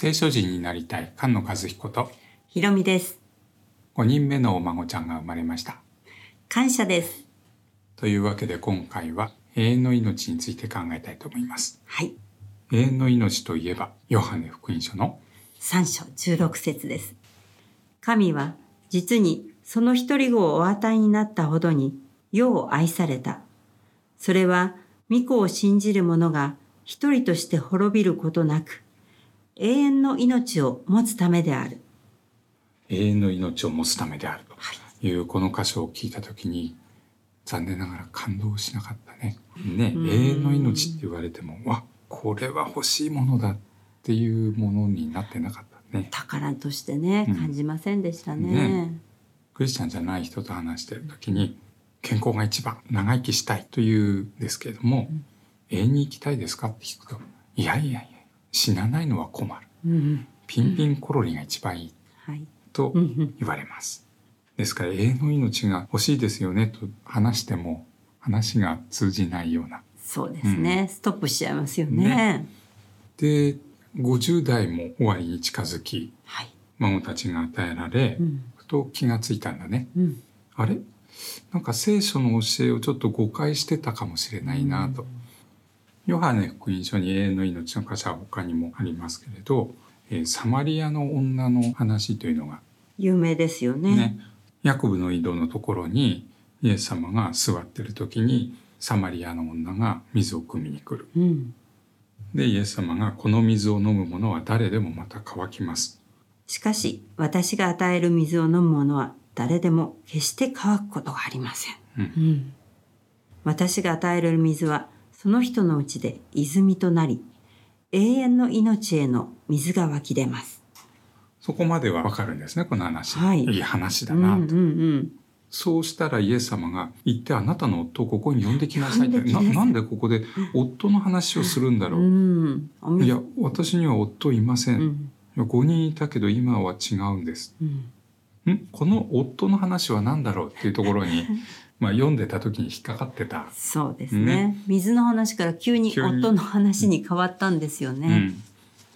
聖書人になりたい菅野和彦とひろみです。5人目のお孫ちゃんが生まれました。感謝です。というわけで今回は永遠の命について考えたいと思います。はい。永遠の命といえば、ヨハネ福音書の？三章十六節です。神は実にその一人子をお与えになったほどに世を愛された。それは御子を信じる者が一人として滅びることなく、永遠の命を持つためである。永遠の命を持つためであるというこの箇所を聞いたときに、残念ながら感動しなかったね。ね、うん永遠の命って言われても、わ、これは欲しいものだっていうものになってなかったね。宝としてねうん、感じませんでしたね。ねクリスチャンじゃない人と話してる時に健康が一番長生きしたいというんですけれども、永遠に生きたいですかって聞くといやいやいや死なないのは困るうんうん。ピンピンコロリが一番いいはい。とうんうん。言われますですから永遠の命が欲しいですよねと話しても話が通じないようなそうですね。ストップしちゃいますよね。ねで50代も終わりに近づきはい。孫たちが与えられ、うん。ふと気がついたんだねうん。あれ？なんか聖書の教えをちょっと誤解してたかもしれないなと。ヨハネ福音書に永遠の命の箇所は他にもありますけれど、えーサマリアの女の話というのが有名ですよね。ね、ヤコブの井戸のところにイエス様が座ってる時にサマリアの女が水を汲みに来る。うん。で、イエス様がこの水を飲む者は誰でもまた乾きます。しかし、私が与える水を飲む者は誰でも決して乾くことがありません。うんうん私が与える水は、その人のうちで泉となり、永遠の命への水が湧き出ます。そこまではわかるんですね、この話。はいい話だうんなと。うんうん。そうしたらイエス様が行ってあなたの夫をここに呼んできなさいってなななんでここで夫の話をするんだろう、うん。いや私には夫いません、いうん。や5人いたけど今は違うんですうん。ん？この夫の話は何だろうっていうところにまあ読んでた時に引っかかってた、そうですね。ね水の話から急に夫の話に変わったんですようね。ん、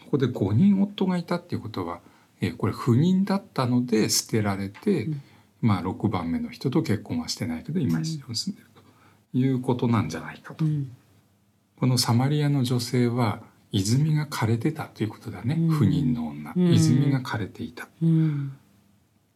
ここで5人夫がいたっていうことは、えーこれ不妊だったので捨てられて、うん。まあ6番目の人と結婚はしてないけど今一緒に住んでるということなんじゃないかと。うん。このサマリアの女性は泉が枯れてたということだね、うん。不妊の女、うん。泉が枯れていた。うん。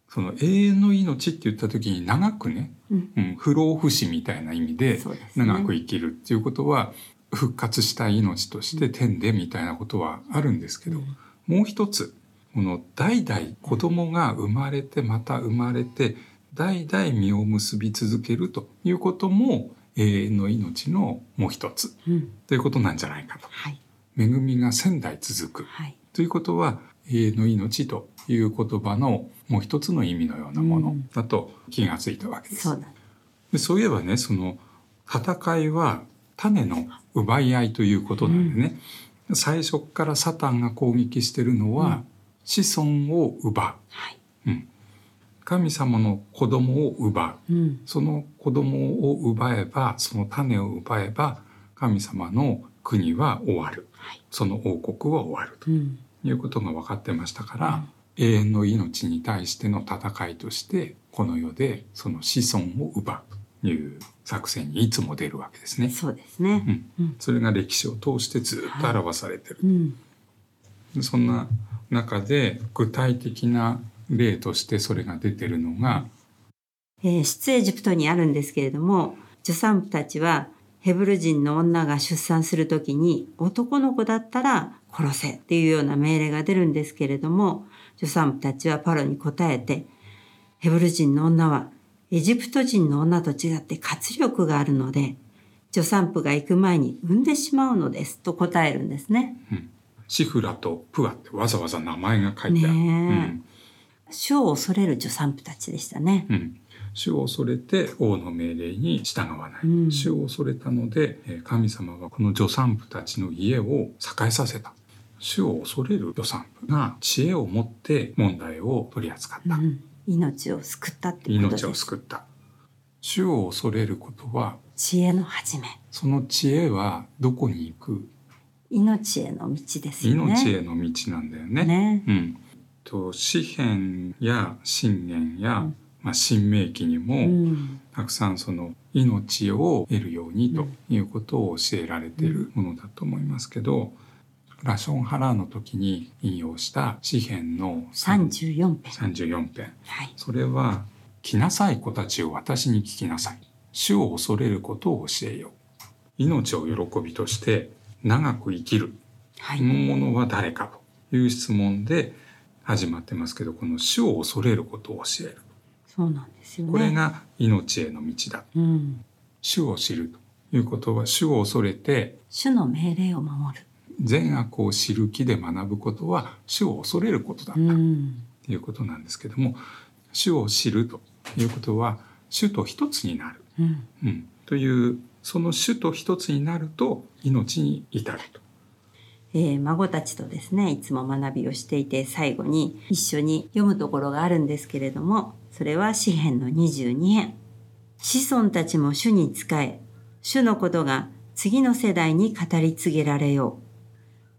その永遠の命って言った時に長くね、うん。うん、不老不死みたいな意味で。長く生きるっていうことは復活した命として天でみたいなことはあるんですけど、もう一つこの代々子供が生まれてまた生まれて代々実を結び続けるということも永遠の命のもう一つうん。ということなんじゃないかと。はい。恵みが千代続くはい。ということは永遠の命という言葉のもう一つの意味のようなものだと気がついたわけです。そうだ。でそういえばねその戦いは種の奪い合いということなんでね、最初からサタンが攻撃してるのは子孫を奪はい。う、うん、神様の子供を奪ううん。その子供を奪えばその種を奪えば神様の国は終わるはい。その王国は終わるとうん。いうことが分かってましたから、永遠の命に対しての戦いとしてこの世でその子孫を奪うという作戦にいつも出るわけですね。そうですね。うんうん。そそれが歴史を通してずっと表されてる。うん。そんな中で具体的な例としてそれが出てるのが、えー出エジプトにあるんですけれども、助産婦たちはヘブル人の女が出産するときに男の子だったら殺せっていうような命令が出るんですけれども、助産婦たちはパロに答えて、ヘブル人の女はエジプト人の女と違って活力があるので、助産婦が行く前に産んでしまうのですと答えるんですね。シフラとプアってわざわざ名前が書いてある。ね主を恐れる助産婦たちでしたね。うん。うん主を恐れて王の命令に従わない、うん。主を恐れたのでえー神様はこの助産婦たちの家を栄えさせた主を恐れる助産婦が知恵を持って問題を取り扱った、うん命を救ったっていうこと。命を救った主を恐れることは知恵の始め。その知恵はどこに行く？命への道ですよね。命への道なんだよね。ね。うん、と詩篇や信玄や、うんまあ、新明記にも、うん。たくさんその命を得るようにということを教えられているものだと思いますけど、ラションハラーの時に引用した詩篇の三十四編。34編はい。それは「来なさい子たちを私に聞きなさい」「主を恐れることを教えよう」「命を喜びとして長く生きるはい。そのものは誰かという質問で始まってますけどこの主を恐れることを教えるそうなんですよね。これが命への道だうん。主を知るということは主を恐れて主の命令を守る。善悪を知る気で学ぶことは主を恐れることだとうん。いうことなんですけども主を知るということは主と一つになる、うん。うん、というその主と一つになると命に至ると。えー孫たちとですねいつも学びをしていて最後に一緒に読むところがあるんですけれどもそれは詩編の22編子孫たちも主に仕え主のことが次の世代に語り継げられよう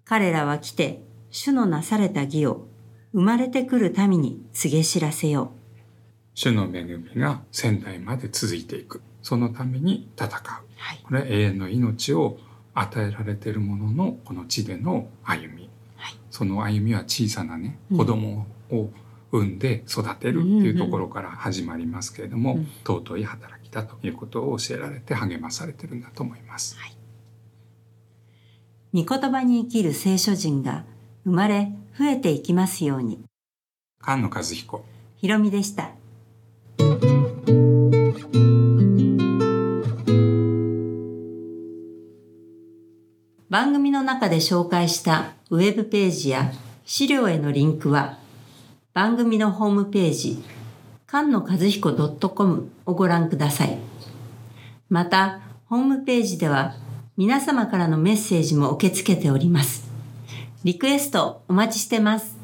彼らは来て主のなされた義を生まれてくる民に告げ知らせよ主の恵みが仙台まで続いていく。そのために戦う。う、はい。これは永遠の命を与えられているもののこの地での歩み、はい。その歩みは小さなねうん。子供を産んで育てるっていうところから始まりますけれども、うん。尊い働きだということを教えられて励まされてるんだと思います。御言葉に生きる聖書人が生まれ増えていきますように。菅野和彦。ひろみでした。番組の中で紹介したウェブページや資料へのリンクは番組のホームページ菅野和彦 .com をご覧ください。また、ホームページでは皆様からのメッセージも受け付けております。リクエストお待ちしてます。